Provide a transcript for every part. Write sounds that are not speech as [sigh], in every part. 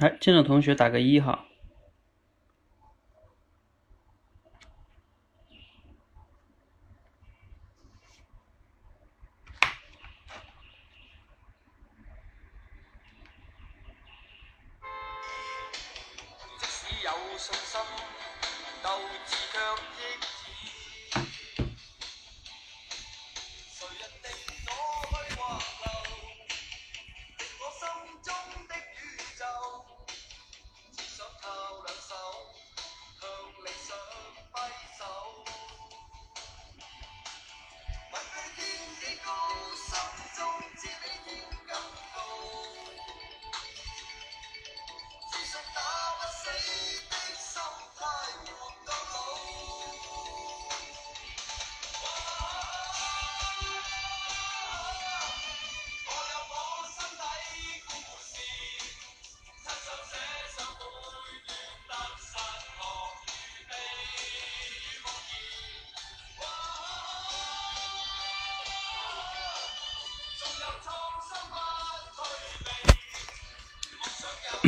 来，进的同学打个一哈。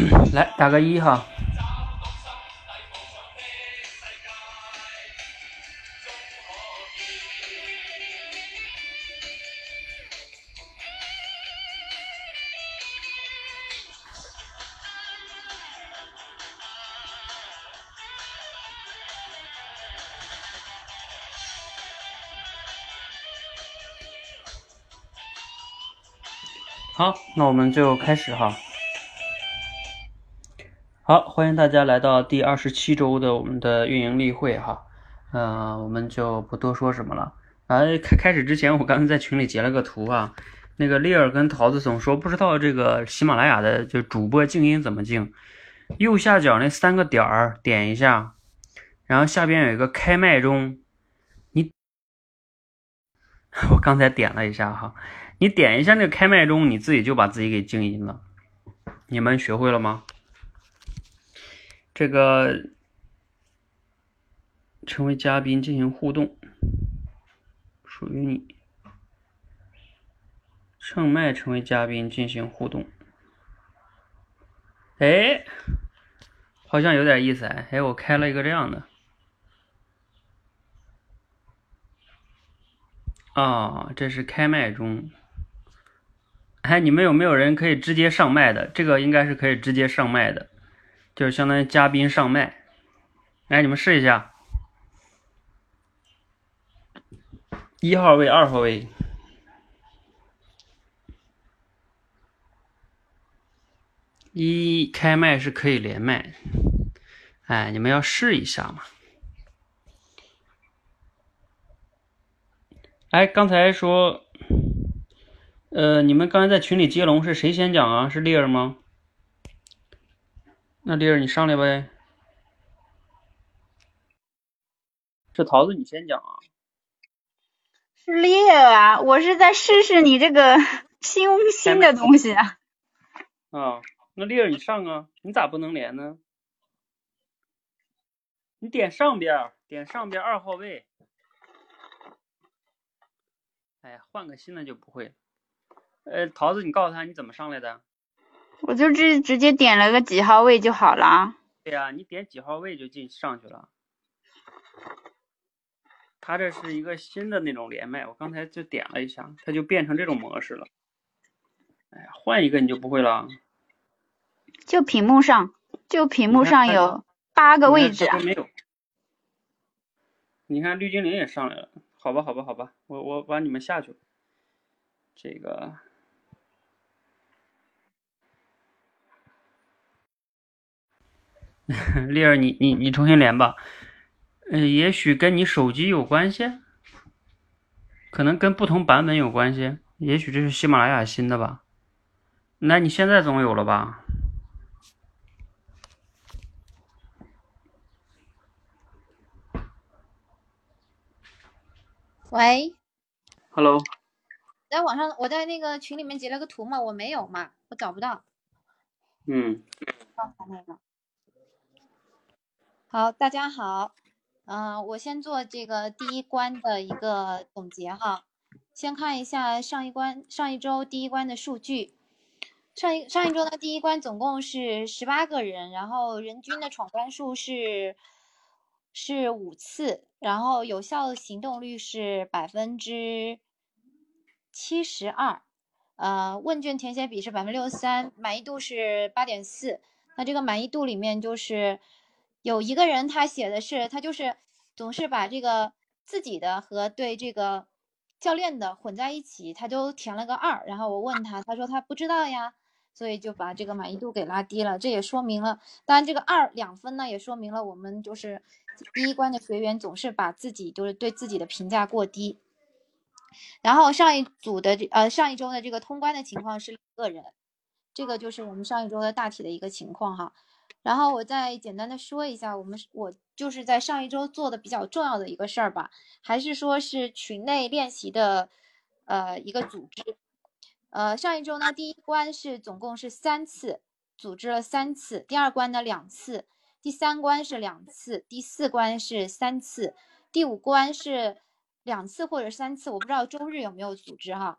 [coughs] 来，打个一哈。好，那我们就开始哈。好，欢迎大家来到第二十七周的我们的运营例会哈。嗯、我们就不多说什么了。啊，开开始之前，我刚才在群里截了个图啊。那个丽儿跟桃子总说不知道这个喜马拉雅的就主播静音怎么静。右下角那三个点儿点一下，然后下边有一个开麦中，你 [laughs] 我刚才点了一下哈，你点一下那个开麦中，你自己就把自己给静音了。你们学会了吗？这个成为嘉宾进行互动，属于你。上麦成为嘉宾进行互动，哎，好像有点意思哎，哎，我开了一个这样的，啊、这是开麦中。哎，你们有没有人可以直接上麦的？这个应该是可以直接上麦的。就是相当于嘉宾上麦。来，你们试一下，一号位、二号位，一开麦是可以连麦，哎，你们要试一下嘛。哎，刚才说，呃，你们刚才在群里接龙是谁先讲啊？是丽儿吗？那丽儿你上来呗。这桃子你先讲啊。是烈啊！我是在试试你这个新新的东西啊。啊，那丽儿你上啊，你咋不能连呢？你点上边儿，点上边儿二号位。哎呀，换个新的就不会。呃，桃子，你告诉他你怎么上来的？我就直直接点了个几号位就好了。啊对呀、你点几号位就进上去了。它这是一个新的那种连麦，我刚才就点了一下，它就变成这种模式了。哎呀，换一个你就不会了。就屏幕上，就屏幕上有八个位置啊没有。你看绿精灵也上来了，好吧，好吧，好吧，我我把你们下去了。这个，[laughs] 丽儿，你你你重新连吧。呃，也许跟你手机有关系，可能跟不同版本有关系，也许这是喜马拉雅新的吧。那你现在总有了吧？喂，Hello，在网上我在那个群里面截了个图嘛，我没有嘛，我找不到嗯，刚才那个。好，大家好，嗯、我先做这个第一关的一个总结哈，先看一下上一关上一周第一关的数据，上一上一周的第一关总共是十八个人，然后人均的闯关数是是五次，然后有效的行动率是百分之七十二，呃，问卷填写比是百分之六十三，满意度是八点四。那这个满意度里面就是有一个人他写的是他就是总是把这个自己的和对这个教练的混在一起，他就填了个二。然后我问他，他说他不知道呀，所以就把这个满意度给拉低了。这也说明了，当然这个二两分呢，也说明了我们就是第一关的学员总是把自己就是对自己的评价过低。然后上一组的这呃上一周的这个通关的情况是两个人，这个就是我们上一周的大体的一个情况哈。然后我再简单的说一下，我们我就是在上一周做的比较重要的一个事儿吧，还是说是群内练习的呃一个组织。呃，上一周呢，第一关是总共是三次，组织了三次；第二关呢两次，第三关是两次，第四关是三次，第五关是两次或者三次，我不知道周日有没有组织哈。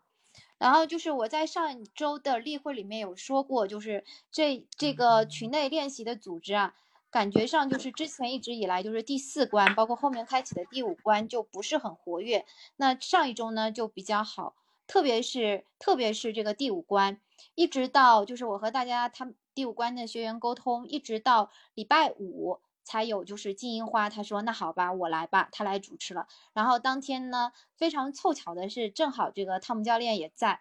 然后就是我在上一周的例会里面有说过，就是这这个群内练习的组织啊，感觉上就是之前一直以来就是第四关，包括后面开启的第五关就不是很活跃。那上一周呢就比较好，特别是特别是这个第五关，一直到就是我和大家他们第五关的学员沟通，一直到礼拜五才有就是金银花，他说那好吧，我来吧，他来主持了。然后当天呢，非常凑巧的是，正好这个汤姆教练也在，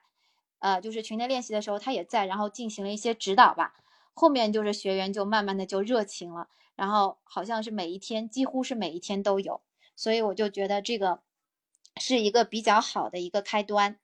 呃，就是群内练习的时候他也在，然后进行了一些指导吧。后面就是学员就慢慢的就热情了，然后好像是每一天，几乎是每一天都有，所以我就觉得这个是一个比较好的一个开端。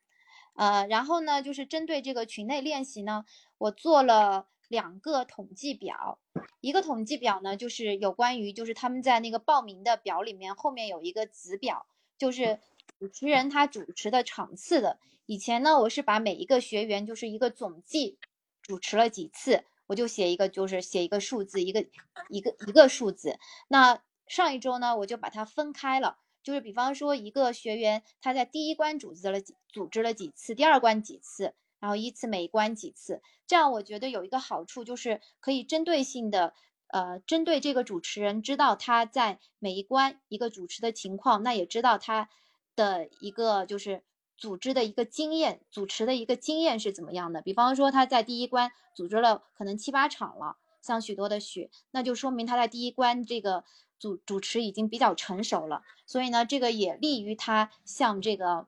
呃，然后呢，就是针对这个群内练习呢，我做了两个统计表。一个统计表呢，就是有关于就是他们在那个报名的表里面后面有一个子表，就是主持人他主持的场次的。以前呢，我是把每一个学员就是一个总计主持了几次，我就写一个就是写一个数字，一个一个一个数字。那上一周呢，我就把它分开了。就是比方说，一个学员他在第一关组织了几组织了几次，第二关几次，然后依次每一关几次，这样我觉得有一个好处就是可以针对性的，呃，针对这个主持人知道他在每一关一个主持的情况，那也知道他的一个就是组织的一个经验，主持的一个经验是怎么样的。比方说他在第一关组织了可能七八场了，像许多的许，那就说明他在第一关这个。主主持已经比较成熟了，所以呢，这个也利于他向这个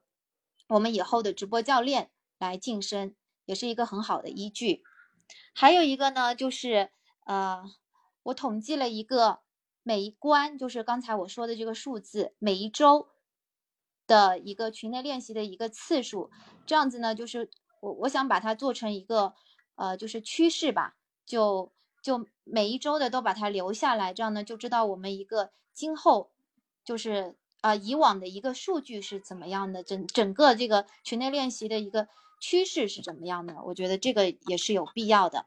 我们以后的直播教练来晋升，也是一个很好的依据。还有一个呢，就是呃，我统计了一个每一关，就是刚才我说的这个数字，每一周的一个群内练习的一个次数，这样子呢，就是我我想把它做成一个呃，就是趋势吧，就。就每一周的都把它留下来，这样呢就知道我们一个今后就是啊以往的一个数据是怎么样的，整整个这个群内练习的一个趋势是怎么样的。我觉得这个也是有必要的。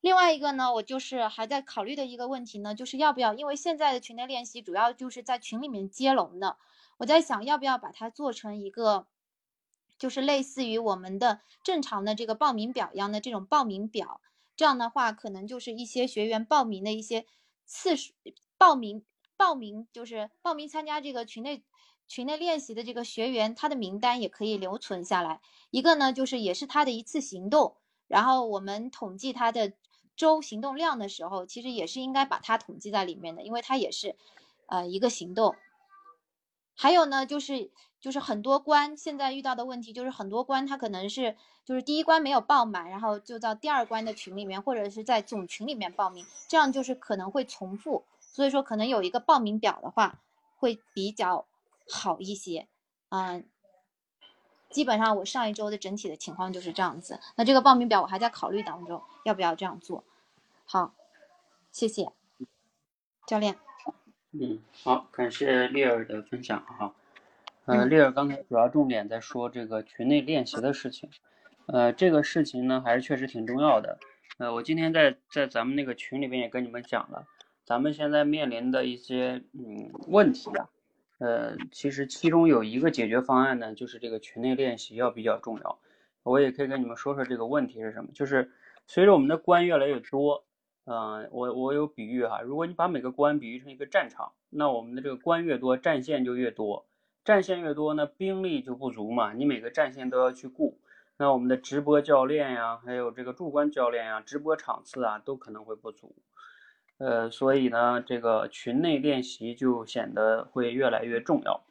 另外一个呢，我就是还在考虑的一个问题呢，就是要不要，因为现在的群内练习主要就是在群里面接龙的，我在想要不要把它做成一个，就是类似于我们的正常的这个报名表一样的这种报名表。这样的话，可能就是一些学员报名的一些次数，报名报名就是报名参加这个群内群内练习的这个学员，他的名单也可以留存下来。一个呢，就是也是他的一次行动，然后我们统计他的周行动量的时候，其实也是应该把它统计在里面的，因为它也是呃一个行动。还有呢，就是就是很多关现在遇到的问题，就是很多关他可能是就是第一关没有报满，然后就到第二关的群里面，或者是在总群里面报名，这样就是可能会重复，所以说可能有一个报名表的话会比较好一些。嗯，基本上我上一周的整体的情况就是这样子。那这个报名表我还在考虑当中，要不要这样做？好，谢谢教练。嗯，好，感谢丽儿的分享哈。呃，丽儿刚才主要重点在说这个群内练习的事情，呃，这个事情呢还是确实挺重要的。呃，我今天在在咱们那个群里边也跟你们讲了，咱们现在面临的一些嗯问题啊，呃，其实其中有一个解决方案呢，就是这个群内练习要比较重要。我也可以跟你们说说这个问题是什么，就是随着我们的关越来越多，嗯、我我有比喻哈，如果你把每个关比喻成一个战场，那我们的这个关越多，战线就越多，战线越多呢，兵力就不足嘛，你每个战线都要去顾。那我们的直播教练呀，还有这个助关教练呀，直播场次啊，都可能会不足。呃，所以呢，这个群内练习就显得会越来越重要。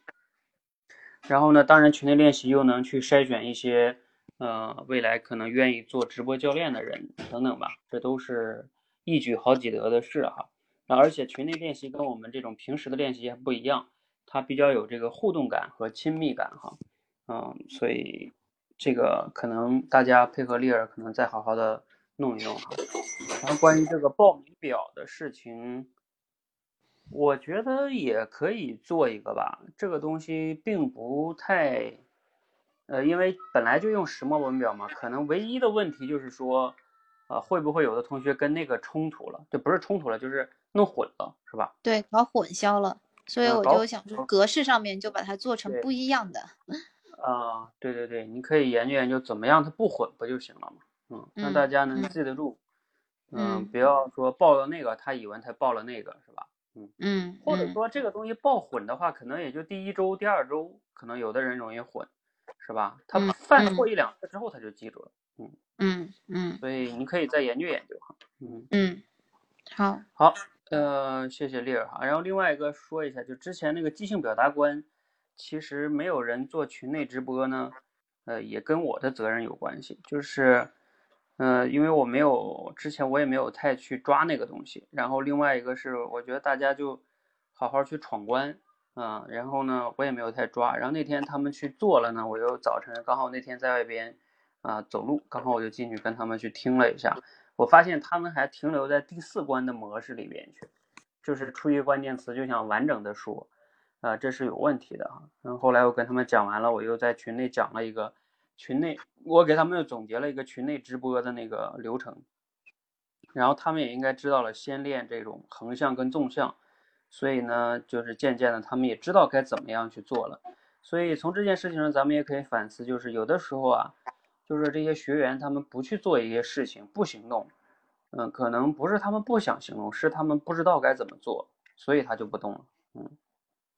然后呢，当然群内练习又能去筛选一些，呃，未来可能愿意做直播教练的人等等吧，这都是一举好几得的事哈。那而且群内练习跟我们这种平时的练习还不一样，它比较有这个互动感和亲密感哈。嗯，所以这个可能大家配合丽儿，可能再好好的弄一弄哈。然后关于这个报名表的事情，我觉得也可以做一个吧。这个东西并不太，呃，因为本来就用石墨文表嘛，可能唯一的问题就是说，呃，会不会有的同学跟那个冲突了？就不是冲突了，就是弄混了，是吧？对，搞混淆了，所以我就想说格式上面就把它做成不一样的。[laughs] 啊、对对对，你可以研究研究怎么样它不混不就行了嘛？嗯，让大嗯家能嗯记得住，嗯不要说报了那个，他以为他报了那个，是吧？嗯嗯或者嗯说这个东西报混的话，可能也就第一周、第二周，可能有的人容易混，是吧？他嗯犯错一两次之后，他就记住了。嗯嗯所以你可以再研究研究哈。嗯，嗯，好，好，呃，谢谢丽儿哈。然后另外一个说一下，就之前那个即兴表达关，其实没有人做群内直播呢，呃，也跟我的责任有关系，就是，呃，因为我没有之前我也没有太去抓那个东西。然后另外一个是，我觉得大家就好好去闯关，啊、然后呢，我也没有太抓。然后那天他们去做了呢，我又早晨刚好那天在外边啊、走路，刚好我就进去跟他们去听了一下。我发现他们还停留在第四关的模式里边去，就是出一个关键词就想完整的说，啊、这是有问题的哈。然后后来我跟他们讲完了，我又在群内讲了一个群内，我给他们又总结了一个群内直播的那个流程，然后他们也应该知道了先练这种横向跟纵向，所以呢，就是渐渐的他们也知道该怎么样去做了。所以从这件事情上，咱们也可以反思，就是有的时候啊，就是这些学员他们不去做一些事情，不行动，嗯，可能不是他们不想行动，是他们不知道该怎么做，所以他就不动了。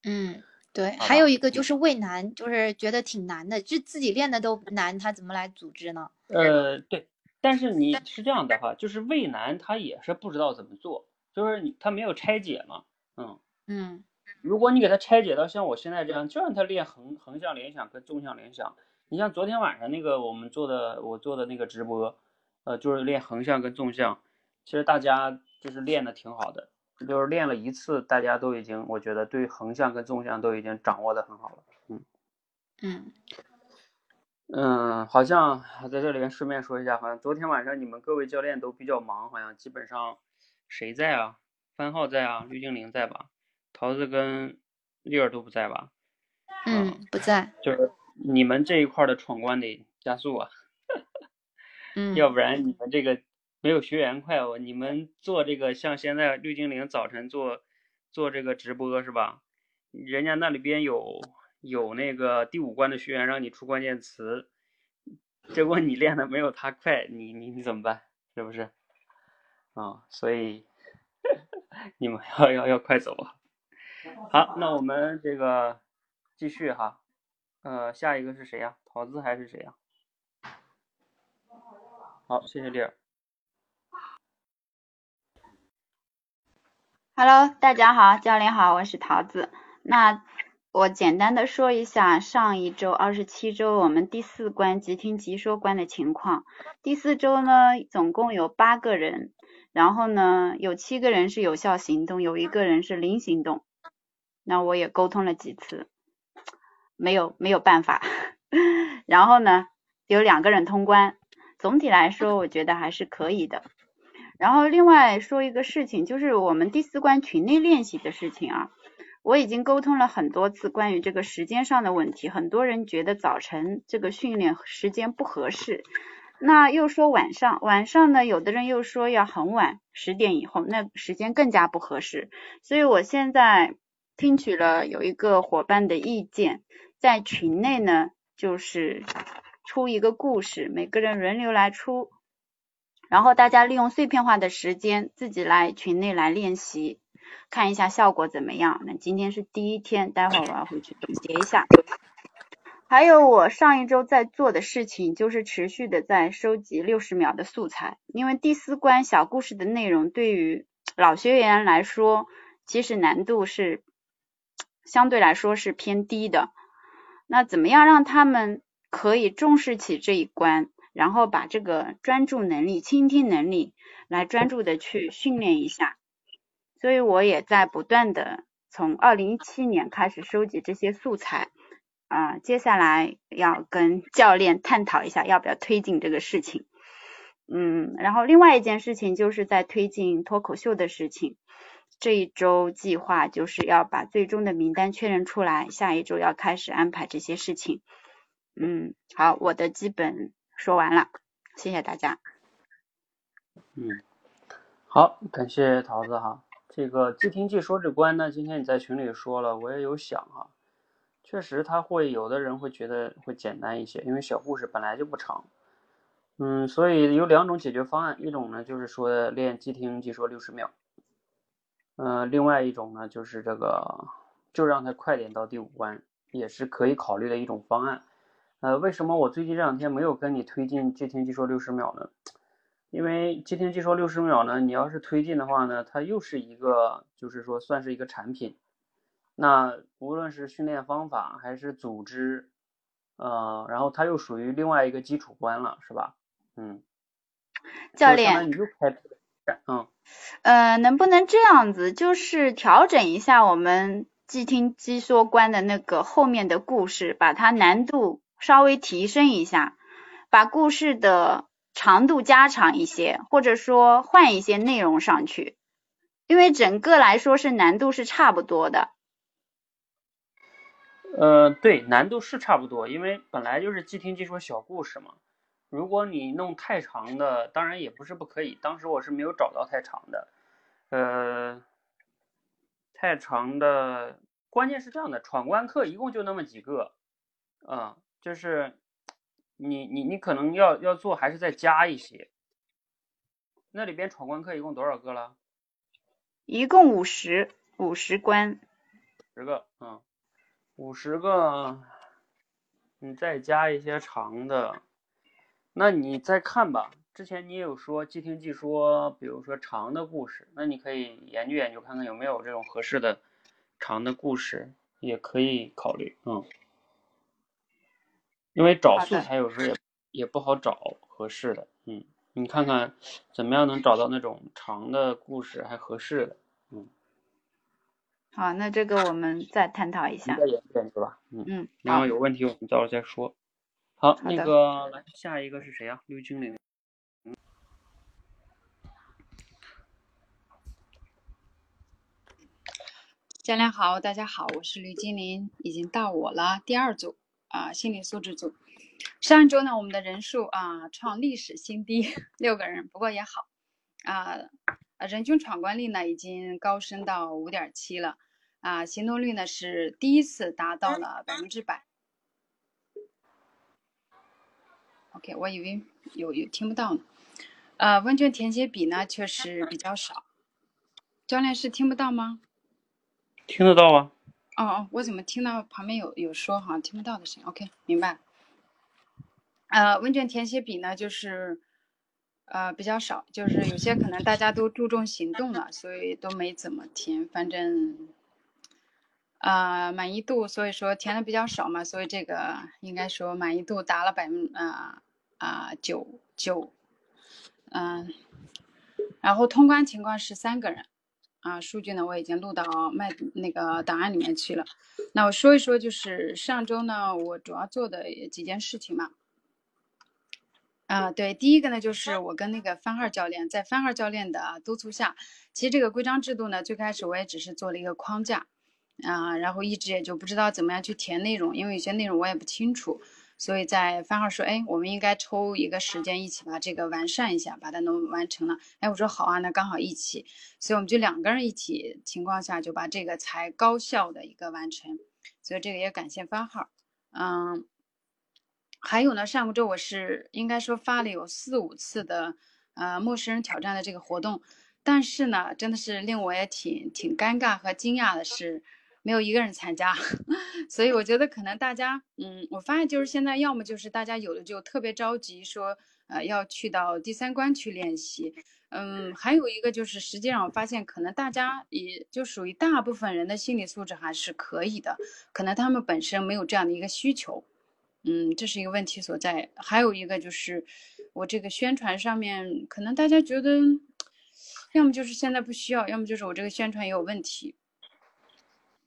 嗯，对，还有一个就是畏难，就是觉得挺难的，就自己练的都难，他怎么来组织呢？呃，对，但是你是这样的哈，就是畏难他也是不知道怎么做，就是你他没有拆解嘛，嗯，嗯如果你给他拆解到像我现在这样，就让他练横横向联想跟纵向联想。你像昨天晚上那个我们做的我做的那个直播，呃，就是练横向跟纵向，其实大家就是练的挺好的，就是练了一次，大家都已经我觉得对横向跟纵向都已经掌握的很好了。嗯嗯嗯，好像在这里面顺便说一下，好像昨天晚上你们各位教练都比较忙，好像基本上谁在啊？番号在啊，绿精灵在吧？桃子跟丽儿都不在吧？嗯，不在，就是你们这一块儿的闯关得加速啊，嗯 [laughs] 要不然你们这个没有学员快哦。你们做这个像现在绿精灵早晨做做这个直播是吧？人家那里边有有那个第五关的学员让你出关键词，结果你练的没有他快，你你你怎么办？是不是？啊、所以 [laughs] 你们要要要快走啊！好，那我们这个继续哈。呃，下一个是谁呀、桃子还是谁呀、好，谢谢丽儿。Hello，大家好，教练好，我是桃子。那我简单的说一下上一周二十七周我们第四关即听即说关的情况。第四周呢，总共有八个人，然后呢，有七个人是有效行动，有一个人是零行动。那我也沟通了几次，没有没有办法。[laughs] 然后呢，有两个人通关，总体来说我觉得还是可以的。然后另外说一个事情，就是我们第四关群内练习的事情啊，我已经沟通了很多次关于这个时间上的问题，很多人觉得早晨这个训练时间不合适，那又说晚上，晚上呢，有的人又说要很晚，十点以后，那时间更加不合适，所以我现在听取了有一个伙伴的意见，在群内呢，就是出一个故事，每个人轮流来出。然后大家利用碎片化的时间自己来群内来练习，看一下效果怎么样。那今天是第一天，待会儿我要回去总结一下。还有我上一周在做的事情，就是持续的在收集六十秒的素材，因为第四关小故事的内容对于老学员来说，其实难度是相对来说是偏低的。那怎么样让他们可以重视起这一关，然后把这个专注能力、倾听能力来专注的去训练一下？所以我也在不断的从二零一七年开始收集这些素材。啊，接下来要跟教练探讨一下要不要推进这个事情。嗯，然后另外一件事情就是在推进脱口秀的事情。这一周计划就是要把最终的名单确认出来，下一周要开始安排这些事情。嗯，好，我的基本说完了，谢谢大家。嗯，好，感谢桃子哈。这个即听即说这关呢，今天你在群里说了，我也有想哈。确实，他会有的人会觉得会简单一些，因为小故事本来就不长。嗯，所以有两种解决方案，一种呢就是说练即听即说六十秒，呃，另外一种呢就是这个就让他快点到第五关，也是可以考虑的一种方案。呃，为什么我最近这两天没有跟你推进即听即说六十秒呢？因为即听即说六十秒呢，你要是推进的话呢，它又是一个就是说算是一个产品。那无论是训练方法还是组织，呃，然后它又属于另外一个基础关了，是吧？嗯，教练，你又开，嗯，呃，能不能这样子，就是调整一下我们即听即说关的那个后面的故事，把它难度稍微提升一下，把故事的长度加长一些，或者说换一些内容上去，因为整个来说是难度是差不多的。呃，对，难度是差不多，因为本来就是即听即说小故事嘛。如果你弄太长的，当然也不是不可以。当时我是没有找到太长的，呃，太长的，关键是这样的，闯关课一共就那么几个，啊，就是你你你可能要要做，还是再加一些。那里边闯关课一共多少个了？一共五十，五十关。十个，嗯。五十个，你再加一些长的，那你再看吧。之前你也有说即听即说，比如说长的故事，那你可以研究研究，看看有没有这种合适的长的故事，也可以考虑。嗯，因为找素材有时候也 [clears throat] 也不好找合适的。嗯，你看看怎么样能找到那种长的故事还合适的。嗯。好，那这个我们再探讨一下。再研究是吧？嗯嗯。然后有问题我们到时候再说。好，那个来下一个是谁呀？绿精灵。教练好，大家好，我是绿精灵，已经到我了，第二组啊，心理素质组。上周呢，我们的人数啊创历史新低，六个人，不过也好啊。人均闯关率呢已经高升到五点七了，啊，行动率呢是第一次达到了百分之百。OK，我以为有有听不到呢，呃，问卷填写比呢确实比较少，教练是听不到吗？听得到啊。哦哦，我怎么听到旁边有有说好像听不到的声音？OK，明白。呃，问卷填写笔呢就是。呃，比较少，就是有些可能大家都注重行动了，所以都没怎么填。反正，啊，满意度，所以说填的比较少嘛，所以这个应该说满意度达了百分啊啊九九，嗯，然后通关情况是三个人，啊，数据呢我已经录到麦那个档案里面去了。那我说一说，就是上周呢，我主要做的几件事情嘛。啊，对，第一个呢，就是我跟那个番号教练，在番号教练的督促下，其实这个规章制度呢，最开始我也只是做了一个框架，啊，然后一直也就不知道怎么样去填内容，因为有些内容我也不清楚，所以在番号说，哎，我们应该抽一个时间一起把这个完善一下，把它弄完成了，哎，我说好啊，那刚好一起，所以我们就两个人一起情况下就把这个才高效的一个完成，所以这个也感谢番号，嗯。还有呢，上周我是应该说发了有四五次的呃陌生人挑战的这个活动，但是呢，真的是令我也挺挺尴尬和惊讶的是，没有一个人参加，[laughs] 所以我觉得可能大家，嗯，我发现就是现在要么就是大家有的就特别着急说，呃，要去到第三关去练习，嗯，还有一个就是实际上我发现可能大家也就属于大部分人的心理素质还是可以的，可能他们本身没有这样的一个需求。嗯，这是一个问题所在。还有一个就是，我这个宣传上面，可能大家觉得，要么就是现在不需要，要么就是我这个宣传也有问题。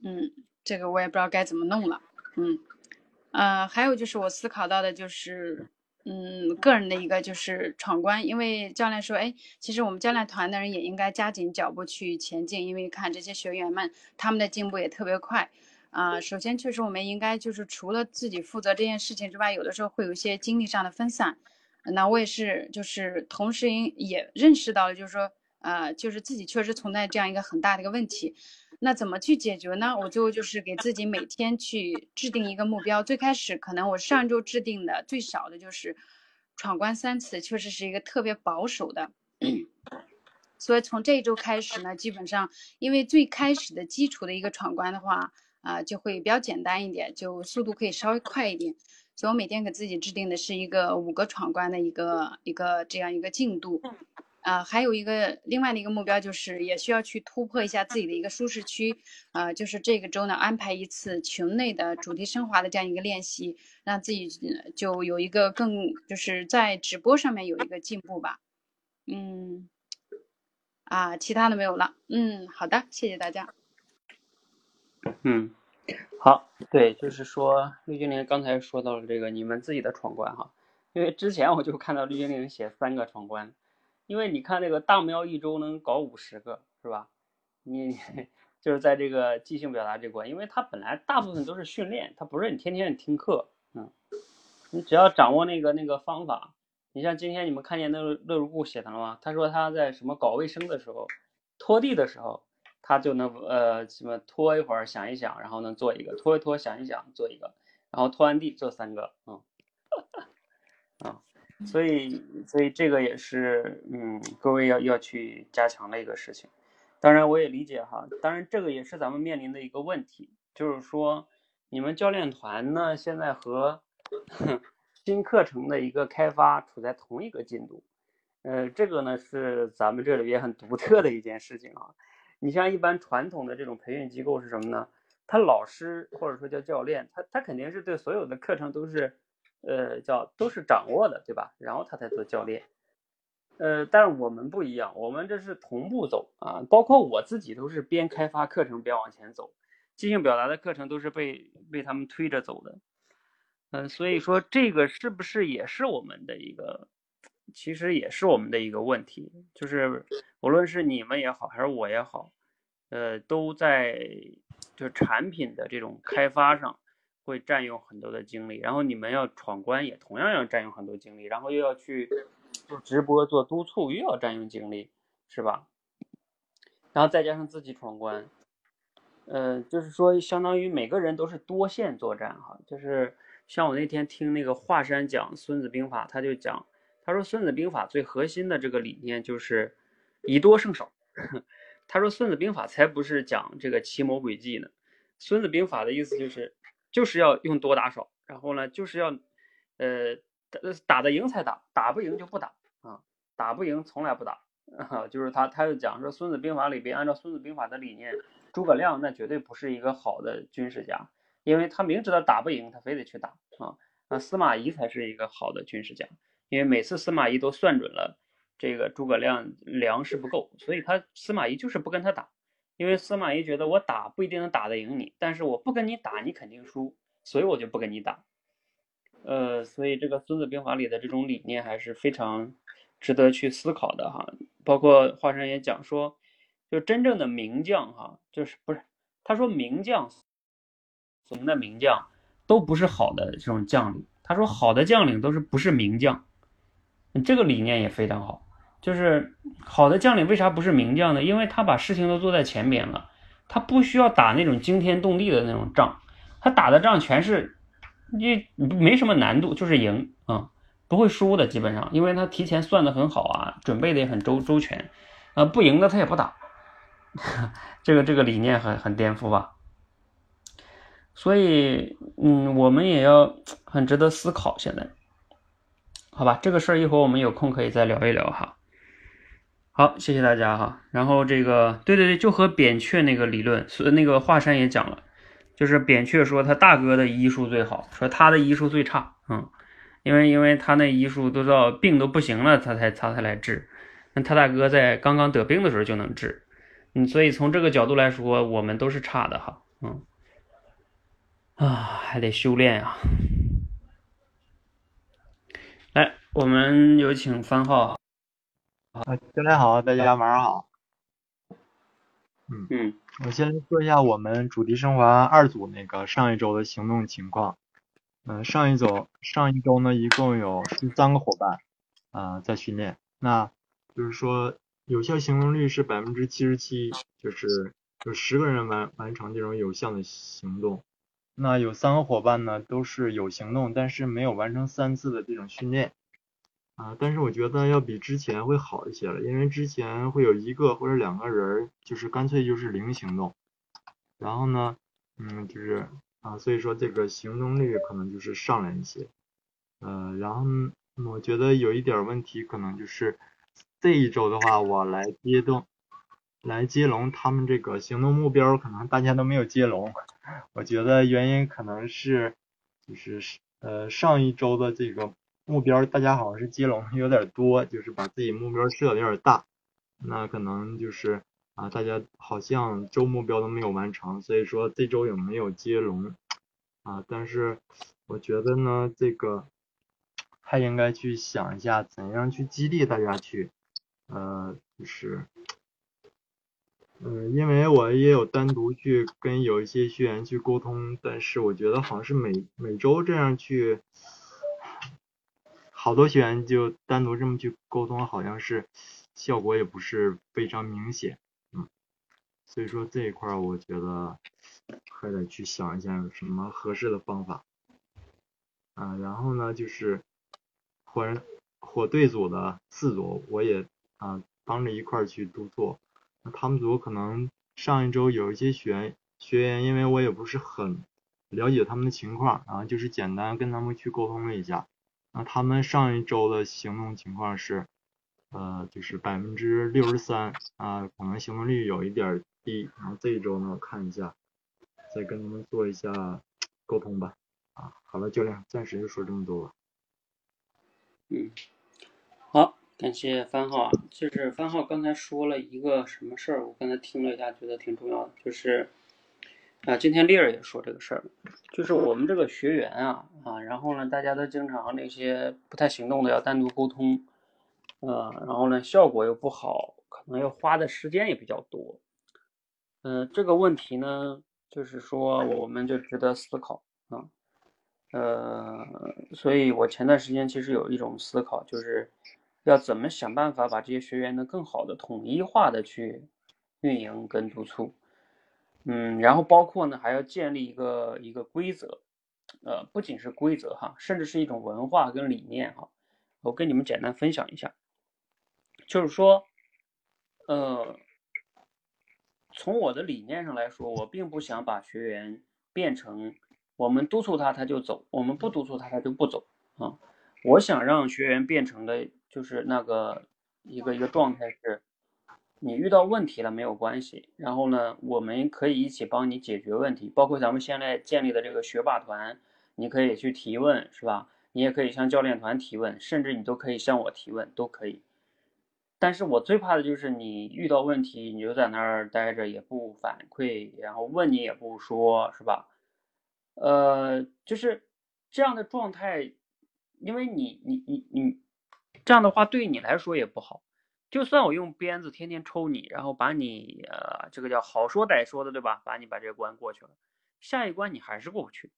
嗯，这个我也不知道该怎么弄了。嗯，呃，还有就是我思考到的就是，嗯，个人的一个就是闯关，因为教练说，哎，其实我们教练团的人也应该加紧脚步去前进，因为看这些学员们他们的进步也特别快。啊、首先确实我们应该就是除了自己负责这件事情之外，有的时候会有一些精力上的分散。那我也是，就是同时也也认识到了，就是说，呃，就是自己确实存在这样一个很大的一个问题。那怎么去解决呢？我最后就是给自己每天去制定一个目标。最开始可能我上周制定的最少的就是闯关三次，确实是一个特别保守的。所以从这一周开始呢，基本上因为最开始的基础的一个闯关的话，啊、就会比较简单一点，就速度可以稍微快一点。所以我每天给自己制定的是一个五个闯关的一个一个这样一个进度。啊、还有一个另外的一个目标就是也需要去突破一下自己的一个舒适区，呃，就是这个周呢安排一次群内的主题升华的这样一个练习，让自己就有一个更就是在直播上面有一个进步吧。嗯，啊，其他的没有了。嗯，好的，谢谢大家。嗯，好，对，就是说绿精灵刚才说到了这个你们自己的闯关哈，因为之前我就看到绿精灵写三个闯关，因为你看那个大喵一周能搞五十个是吧？你 [laughs] 就是在这个即兴表达这关，因为它本来大部分都是训练，它不是你天天听课，嗯，你只要掌握那个那个方法，你像今天你们看见那个乐如故写的了吗？他说他在什么搞卫生的时候，拖地的时候。他就能呃什么拖一会儿想一想，然后能做一个，拖一拖想一想做一个，然后拖完地做三个，嗯，啊，[laughs] 所以所以这个也是嗯各位要要去加强的一个事情。当然我也理解哈，当然这个也是咱们面临的一个问题，就是说你们教练团呢现在和 [laughs] 新课程的一个开发处在同一个进度，呃，这个呢是咱们这里也很独特的一件事情啊。你像一般传统的这种培训机构是什么呢？他老师或者说叫教练，他他肯定是对所有的课程都是，呃，叫都是掌握的，对吧？然后他才做教练。呃，但是我们不一样，我们这是同步走啊，包括我自己都是边开发课程边往前走，即兴表达的课程都是被被他们推着走的。嗯、所以说这个是不是也是我们的一个，其实也是我们的一个问题，就是无论是你们也好，还是我也好，呃，都在就产品的这种开发上会占用很多的精力，然后你们要闯关也同样要占用很多精力，然后又要去做直播做督促，又要占用精力，是吧？然后再加上自己闯关，呃，就是说相当于每个人都是多线作战哈，就是像我那天听那个华山讲《孙子兵法》，他就讲，他说《孙子兵法》最核心的这个理念就是以多胜少。[laughs] 他说《孙子兵法》才不是讲这个奇谋诡计呢，《孙子兵法》的意思就是就是要用多打少，然后呢就是要呃打打得赢才打，打不赢就不打啊，打不赢从来不打。啊，就是他，他就讲说《孙子兵法》里边，按照《孙子兵法》的理念，诸葛亮那绝对不是一个好的军事家，因为他明知道打不赢，他非得去打啊。那司马懿才是一个好的军事家，因为每次司马懿都算准了这个诸葛亮粮食不够，所以他司马懿就是不跟他打，因为司马懿觉得我打不一定能打得赢你，但是我不跟你打，你肯定输，所以我就不跟你打。呃，所以这个《孙子兵法》里的这种理念还是非常值得去思考的哈。包括华山也讲说，就真正的名将哈，就是不是他说名将，我们的名将都不是好的这种将领。他说好的将领都是不是名将，这个理念也非常好。就是好的将领为啥不是名将呢？因为他把事情都做在前边了，他不需要打那种惊天动地的那种仗，他打的仗全是，你没什么难度，就是赢啊、不会输的，基本上，因为他提前算的很好啊，准备的也很周周全，呃，不赢的他也不打，[laughs] 这个这个理念很很颠覆吧。所以，嗯，我们也要很值得思考。现在，好吧，这个事儿一会儿我们有空可以再聊一聊哈。好，谢谢大家哈。然后这个，对对对，就和扁鹊那个理论，那个华山也讲了，就是扁鹊说他大哥的医术最好，说他的医术最差，嗯，因为因为他那医术都到病都不行了，他才他才来治，那他大哥在刚刚得病的时候就能治，嗯，所以从这个角度来说，我们都是差的哈，嗯。啊，还得修炼啊！来，我们有请番号。啊，教练好，大家晚上好。嗯嗯，我先来说一下我们主题升华二组那个上一周的行动情况。嗯，上一周上一周呢，一共有十三个伙伴啊在训练，那就是说有效行动率是百分之七十七，就是有十个人完完成这种有效的行动。那有三个伙伴呢，都是有行动，但是没有完成三次的这种训练啊。但是我觉得要比之前会好一些了，因为之前会有一个或者两个人，就是干脆就是零行动。然后呢，嗯，就是啊，所以说这个行动率可能就是上来一些。呃，然后我觉得有一点问题，可能就是这一周的话，我来接动。来接龙，他们这个行动目标可能大家都没有接龙，我觉得原因可能是就是呃上一周的这个目标大家好像是接龙有点多，就是把自己目标设的有点大，那可能就是啊大家好像周目标都没有完成，所以说这周有没有接龙啊？但是我觉得呢，这个还应该去想一下怎样去激励大家去呃就是。嗯，因为我也有单独去跟有一些学员去沟通，但是我觉得好像是每每周这样去，好多学员就单独这么去沟通，好像是效果也不是非常明显，嗯，所以说这一块我觉得还得去想一下有什么合适的方法，啊，然后呢就是火人火队组的四组我也啊帮着一块去督促。那他们组可能上一周有一些学员学员，因为我也不是很了解他们的情况，然后就是简单跟他们去沟通了一下。那他们上一周的行动情况是，呃，就是百分之六十三啊，可能行动率有一点低。然后这一周呢，我看一下，再跟他们做一下沟通吧。啊，好了，教练，暂时就说这么多吧。嗯，好。感谢番号啊，就是番号刚才说了一个什么事儿，我刚才听了一下，觉得挺重要的，就是啊，今天丽儿也说这个事儿，就是我们这个学员啊啊，然后呢，大家都经常那些不太行动的要单独沟通，呃，然后呢，效果又不好，可能要花的时间也比较多，嗯，这个问题呢，就是说我们就值得思考啊，呃，所以我前段时间其实有一种思考，就是。要怎么想办法把这些学员呢更好的统一化的去运营跟督促，嗯，然后包括呢还要建立一个一个规则，呃，不仅是规则哈，甚至是一种文化跟理念哈。我跟你们简单分享一下，就是说，呃，从我的理念上来说，我并不想把学员变成我们督促他他就走，我们不督促他他就不走啊。我想让学员变成的。就是那个一个一个状态是，你遇到问题了没有关系，然后呢，我们可以一起帮你解决问题，包括咱们现在建立的这个学霸团，你可以去提问，是吧？你也可以向教练团提问，甚至你都可以向我提问，都可以。但是我最怕的就是你遇到问题，你就在那儿待着也不反馈，然后问你也不说，是吧？呃，就是这样的状态，因为你你你你。这样的话对你来说也不好，就算我用鞭子天天抽你，然后把你呃这个叫好说歹说的，对吧？把你把这个关过去了，下一关你还是过不去。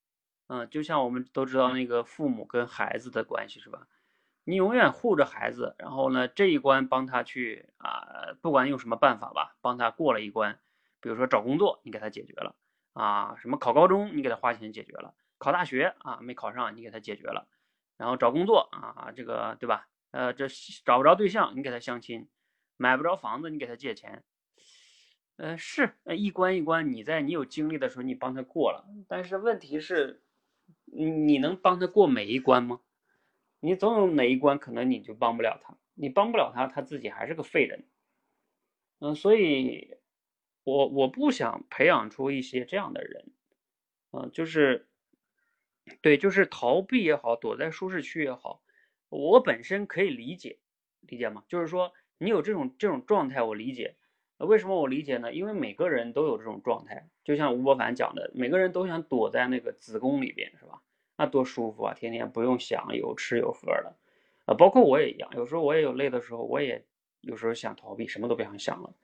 嗯，就像我们都知道那个父母跟孩子的关系是吧？你永远护着孩子，然后呢这一关帮他去啊，不管用什么办法吧，帮他过了一关。比如说找工作，你给他解决了啊，什么考高中你给他花钱解决了，考大学啊没考上你给他解决了。然后找工作啊，这个对吧？呃，这找不着对象，你给他相亲；买不着房子，你给他借钱。呃，是，呃，一关一关，你在你有精力的时候，你帮他过了。但是问题是，你你能帮他过每一关吗？你总有哪一关可能你就帮不了他，你帮不了他，他自己还是个废人。嗯，所以，我我不想培养出一些这样的人，嗯，就是，对，就是逃避也好，躲在舒适区也好，我本身可以理解，理解吗？就是说你有这种这种状态，我理解。为什么我理解呢？因为每个人都有这种状态，就像吴伯凡讲的，每个人都想躲在那个子宫里边，是吧？那多舒服啊，天天不用想，有吃有喝的。啊，包括我也一样，有时候我也有累的时候，我也有时候想逃避，什么都不想想了。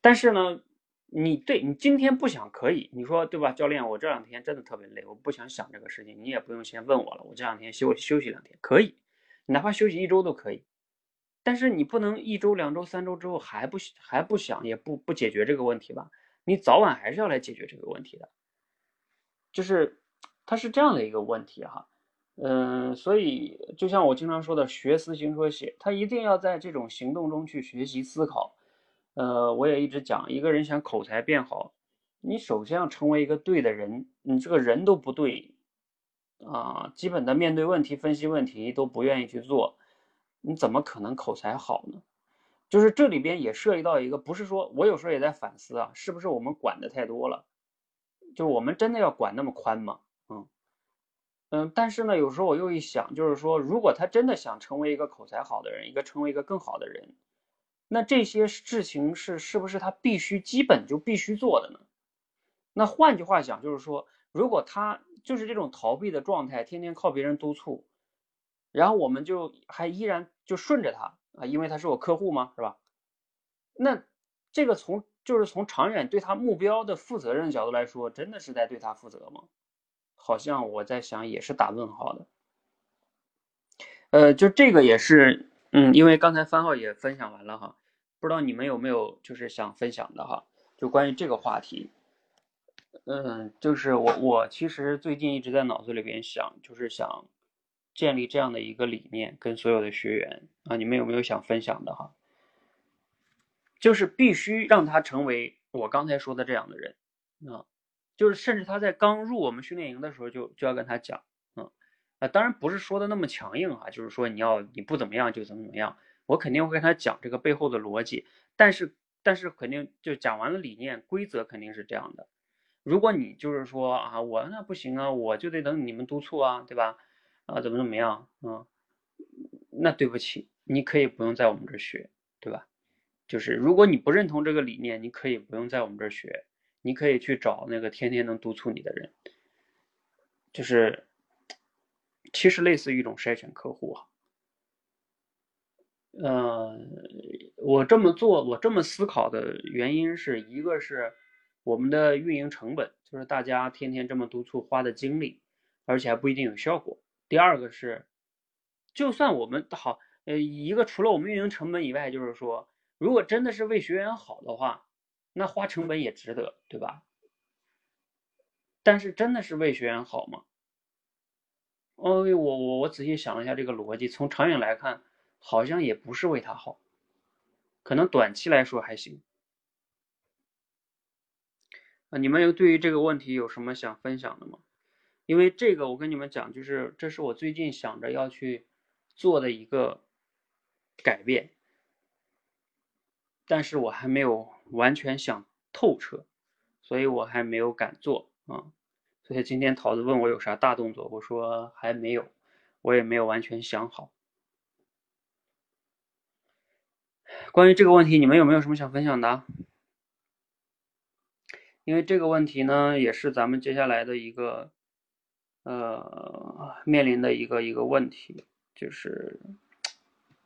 但是呢，你对你今天不想可以，你说对吧？教练，我这两天真的特别累，我不想想这个事情，你也不用先问我了，我这两天休休息两天可以，哪怕休息一周都可以。但是你不能一周、两周、三周之后还不还不想，也不不解决这个问题吧？你早晚还是要来解决这个问题的，就是它是这样的一个问题哈。嗯，所以就像我经常说的，学思行说写，他一定要在这种行动中去学习思考。呃，我也一直讲，一个人想口才变好，你首先要成为一个对的人，你这个人都不对啊，基本的面对问题、分析问题都不愿意去做。你怎么可能口才好呢？就是这里边也涉及到一个，不是说我有时候也在反思啊，是不是我们管的太多了？就我们真的要管那么宽吗？嗯嗯，但是呢，有时候我又一想，就是说，如果他真的想成为一个口才好的人，一个成为一个更好的人，那这些事情是是不是他必须基本就必须做的呢？那换句话讲，就是说，如果他就是这种逃避的状态，天天靠别人督促。然后我们就还依然就顺着他啊，因为他是我客户嘛，是吧？那这个从就是从长远对他目标的负责任角度来说，真的是在对他负责吗？好像我在想也是打问号的。呃，就这个也是，嗯，因为刚才番号也分享完了哈，不知道你们有没有就是想分享的哈，就关于这个话题。嗯，就是我我其实最近一直在脑子里边想，就是想。建立这样的一个理念，跟所有的学员啊，你们有没有想分享的哈？就是必须让他成为我刚才说的这样的人啊，就是甚至他在刚入我们训练营的时候就就要跟他讲，嗯啊，当然不是说的那么强硬啊，就是说你要你不怎么样就怎么怎么样，我肯定会跟他讲这个背后的逻辑，但是但是肯定就讲完了理念规则肯定是这样的，如果你就是说啊我那不行啊，我就得等你们督促啊，对吧？啊，怎么怎么样？嗯，那对不起，你可以不用在我们这儿学，对吧？就是如果你不认同这个理念，你可以不用在我们这儿学，你可以去找那个天天能督促你的人。就是，其实类似于一种筛选客户哈。呃，我这么做，我这么思考的原因是一个是我们的运营成本，就是大家天天这么督促花的精力，而且还不一定有效果。第二个是，就算我们好，呃，一个除了我们运营成本以外，就是说，如果真的是为学员好的话，那花成本也值得，对吧？但是真的是为学员好吗？哦，我我我仔细想了一下这个逻辑，从长远来看，好像也不是为他好，可能短期来说还行。啊，你们有对于这个问题有什么想分享的吗？因为这个，我跟你们讲，就是这是我最近想着要去做的一个改变，但是我还没有完全想透彻，所以我还没有敢做啊。所以今天桃子问我有啥大动作，我说还没有，我也没有完全想好。关于这个问题，你们有没有什么想分享的？因为这个问题呢，也是咱们接下来的一个。呃，面临的一个一个问题就是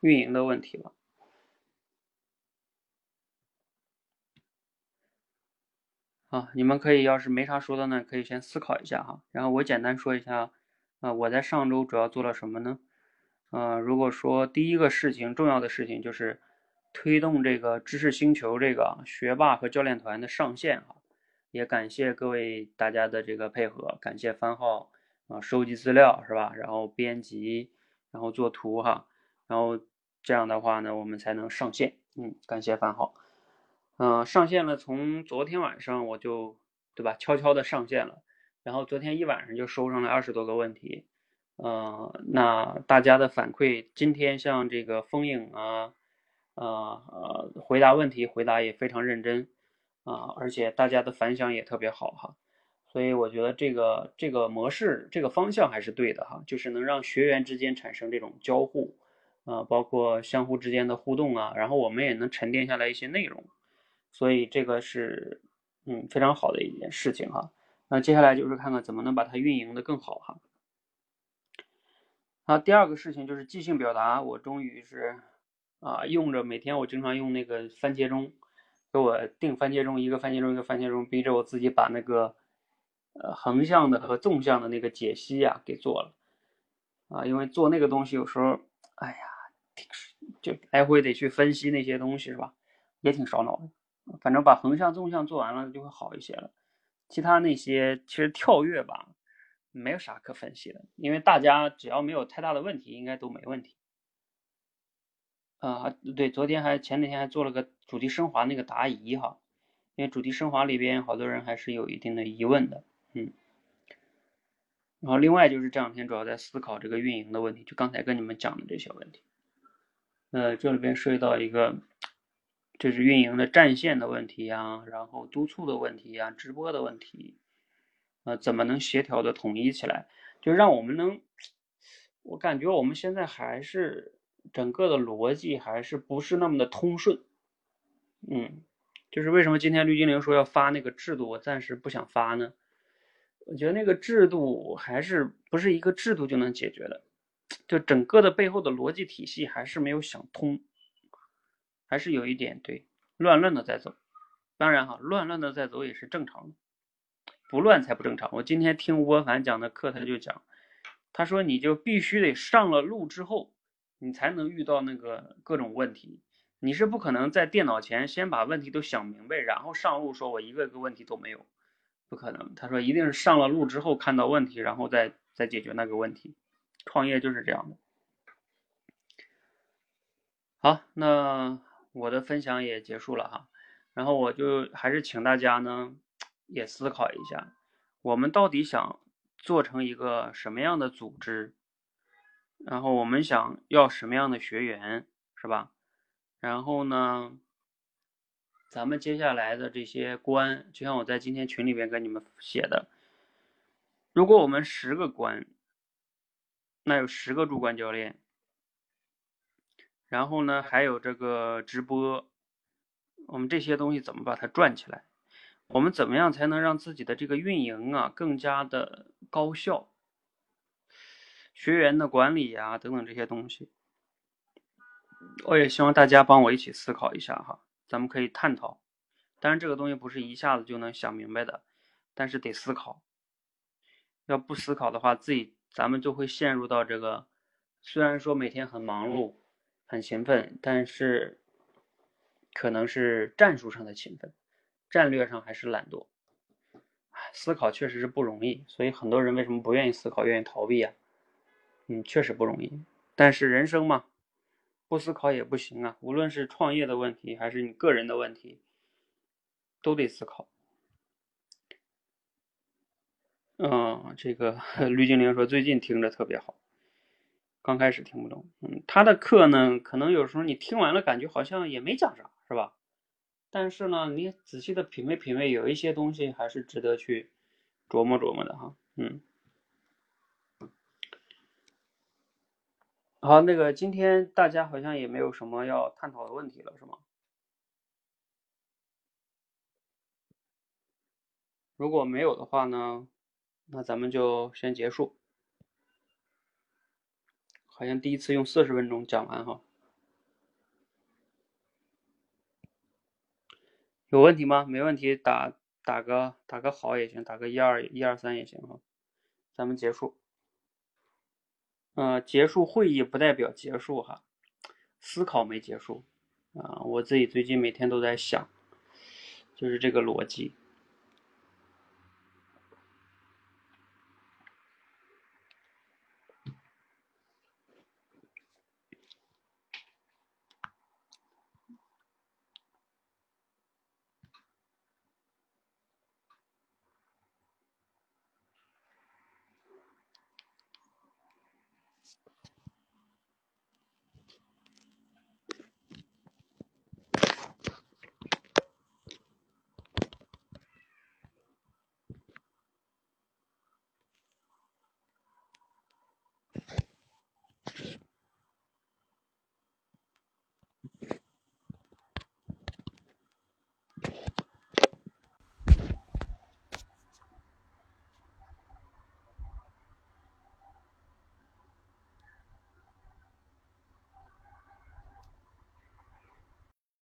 运营的问题吧。啊，你们可以要是没啥说的呢，可以先思考一下哈。然后我简单说一下，啊，我在上周主要做了什么呢？呃，如果说第一个事情，重要的事情就是推动这个知识星球这个学霸和教练团的上线哈。也感谢各位大家的这个配合，感谢番号。啊，收集资料是吧？然后编辑，然后做图哈，然后这样的话呢，我们才能上线。嗯，感谢番号。嗯、上线了，从昨天晚上我就对吧，悄悄的上线了，然后昨天一晚上就收上来二十多个问题。呃，那大家的反馈，今天像这个风影啊，呃呃，回答问题回答也非常认真啊，而且大家的反响也特别好哈，所以我觉得这个这个模式这个方向还是对的哈，就是能让学员之间产生这种交互啊，包括相互之间的互动啊，然后我们也能沉淀下来一些内容，所以这个是嗯非常好的一件事情哈。那接下来就是看看怎么能把它运营的更好哈。啊，第二个事情就是即兴表达，我终于是啊，用着每天我经常用那个番茄钟，给我定番茄钟，一个番茄钟一个番茄钟，逼着我自己把那个呃横向的和纵向的那个解析呀、给做了啊，因为做那个东西有时候，哎呀，就来回得去分析那些东西是吧，也挺烧脑的。反正把横向纵向做完了就会好一些了，其他那些其实跳跃吧。没有啥可分析的，因为大家只要没有太大的问题，应该都没问题。啊、对，昨天还前两天还做了个主题升华那个答疑哈，因为主题升华里边好多人还是有一定的疑问的，嗯。然后另外就是这两天主要在思考这个运营的问题，就刚才跟你们讲的这些问题。呃，这里边涉及到一个，就是运营的战线的问题呀，然后督促的问题呀，直播的问题。呃，怎么能协调的统一起来？就让我们能，我感觉我们现在还是整个的逻辑还是不是那么的通顺。嗯，就是为什么今天绿精灵说要发那个制度，我暂时不想发呢？我觉得那个制度还是不是一个制度就能解决的，就整个的背后的逻辑体系还是没有想通，还是有一点对乱乱的在走。当然哈，乱乱的在走也是正常的。不乱才不正常。我今天听吴伯凡讲的课，他就讲，他说你就必须得上了路之后，你才能遇到那个各种问题。你是不可能在电脑前先把问题都想明白，然后上路说我一个一个问题都没有，不可能。他说一定是上了路之后看到问题，然后再再解决那个问题。创业就是这样的。好，那我的分享也结束了哈，然后我就还是请大家呢。也思考一下，我们到底想做成一个什么样的组织？然后我们想要什么样的学员，是吧？然后呢，咱们接下来的这些关，就像我在今天群里边跟你们写的，如果我们十个关，那有十个主管教练，然后呢，还有这个直播，我们这些东西怎么把它转起来？我们怎么样才能让自己的这个运营啊更加的高效？学员的管理呀、等等这些东西，我也希望大家帮我一起思考一下哈，咱们可以探讨。当然，这个东西不是一下子就能想明白的，但是得思考。要不思考的话，自己咱们就会陷入到这个，虽然说每天很忙碌、很勤奋，但是可能是战术上的勤奋。战略上还是懒惰，思考确实是不容易，所以很多人为什么不愿意思考，愿意逃避啊？嗯，确实不容易。但是人生嘛，不思考也不行啊。无论是创业的问题，还是你个人的问题，都得思考。嗯，这个绿精灵说最近听着特别好，刚开始听不懂。嗯，他的课呢，可能有时候你听完了感觉好像也没讲啥，是吧？但是呢，你仔细的品味品味，有一些东西还是值得去琢磨琢磨的哈。嗯，好，那个今天大家好像也没有什么要探讨的问题了，是吗？如果没有的话呢，那咱们就先结束。好像第一次用四十分钟讲完哈。有问题吗？没问题，打打个打个好也行，打个一二一二三也行哈。咱们结束。呃，结束会议不代表结束哈，思考没结束啊。我自己最近每天都在想，就是这个逻辑。